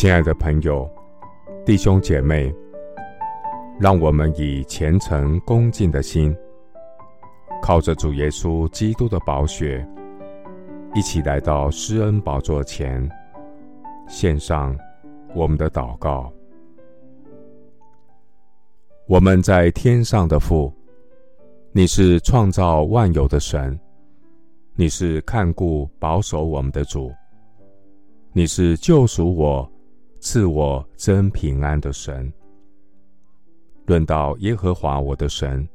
亲爱的朋友、弟兄姐妹，让我们以虔诚恭敬的心，靠着主耶稣基督的宝血，一起来到施恩宝座前，献上我们的祷告。我们在天上的父，你是创造万有的神，你是看顾保守我们的主，你是救赎我。赐我真平安的神。论到耶和华我的神，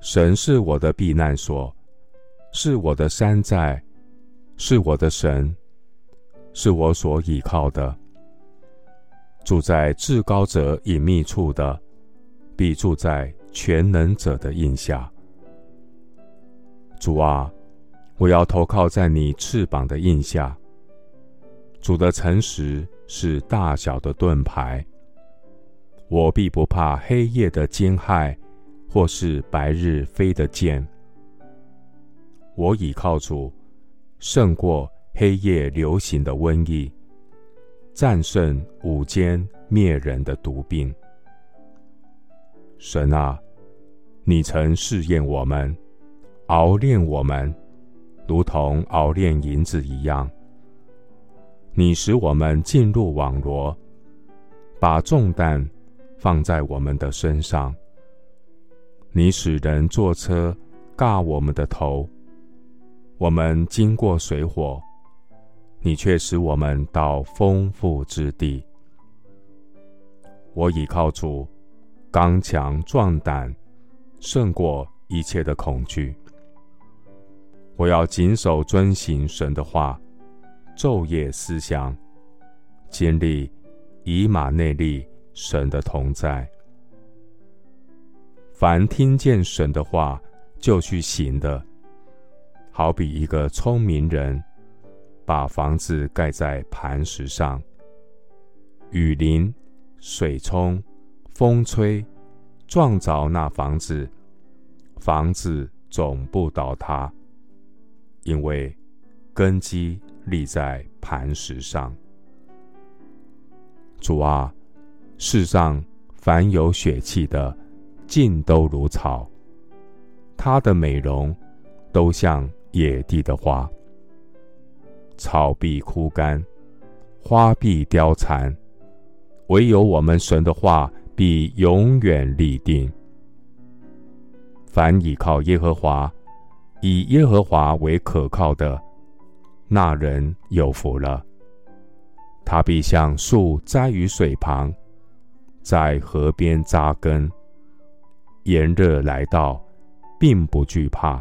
神是我的避难所，是我的山寨，是我的神，是我所倚靠的。住在至高者隐秘处的，必住在全能者的荫下。主啊，我要投靠在你翅膀的荫下。主的诚实。是大小的盾牌，我必不怕黑夜的惊骇，或是白日飞的箭。我倚靠主，胜过黑夜流行的瘟疫，战胜午间灭人的毒病。神啊，你曾试验我们，熬炼我们，如同熬炼银子一样。你使我们进入网罗，把重担放在我们的身上。你使人坐车轧我们的头，我们经过水火，你却使我们到丰富之地。我倚靠主，刚强壮胆，胜过一切的恐惧。我要谨守遵行神的话。昼夜思想，经历以马内利神的同在。凡听见神的话就去行的，好比一个聪明人，把房子盖在磐石上。雨淋、水冲、风吹，撞着那房子，房子总不倒塌，因为根基。立在磐石上。主啊，世上凡有血气的，尽都如草，它的美容都像野地的花。草必枯干，花必凋残，唯有我们神的话必永远立定。凡倚靠耶和华，以耶和华为可靠的。那人有福了，他必像树栽于水旁，在河边扎根。炎热来到，并不惧怕；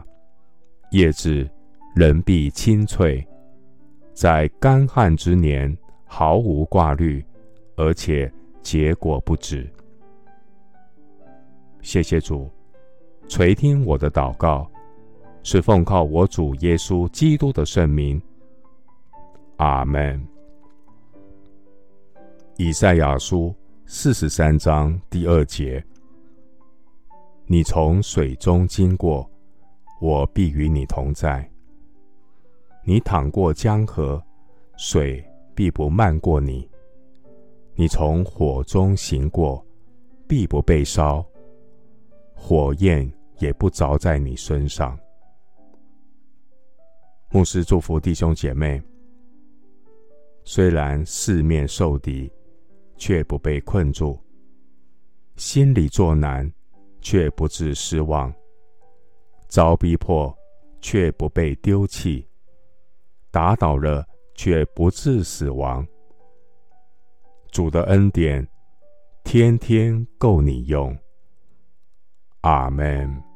叶子仍必青翠，在干旱之年毫无挂虑，而且结果不止。谢谢主，垂听我的祷告，是奉靠我主耶稣基督的圣名。阿门。以赛亚书四十三章第二节：你从水中经过，我必与你同在；你淌过江河，水必不漫过你；你从火中行过，必不被烧，火焰也不着在你身上。牧师祝福弟兄姐妹。虽然四面受敌，却不被困住；心里作难，却不致失望；遭逼迫，却不被丢弃；打倒了，却不致死亡。主的恩典，天天够你用。阿门。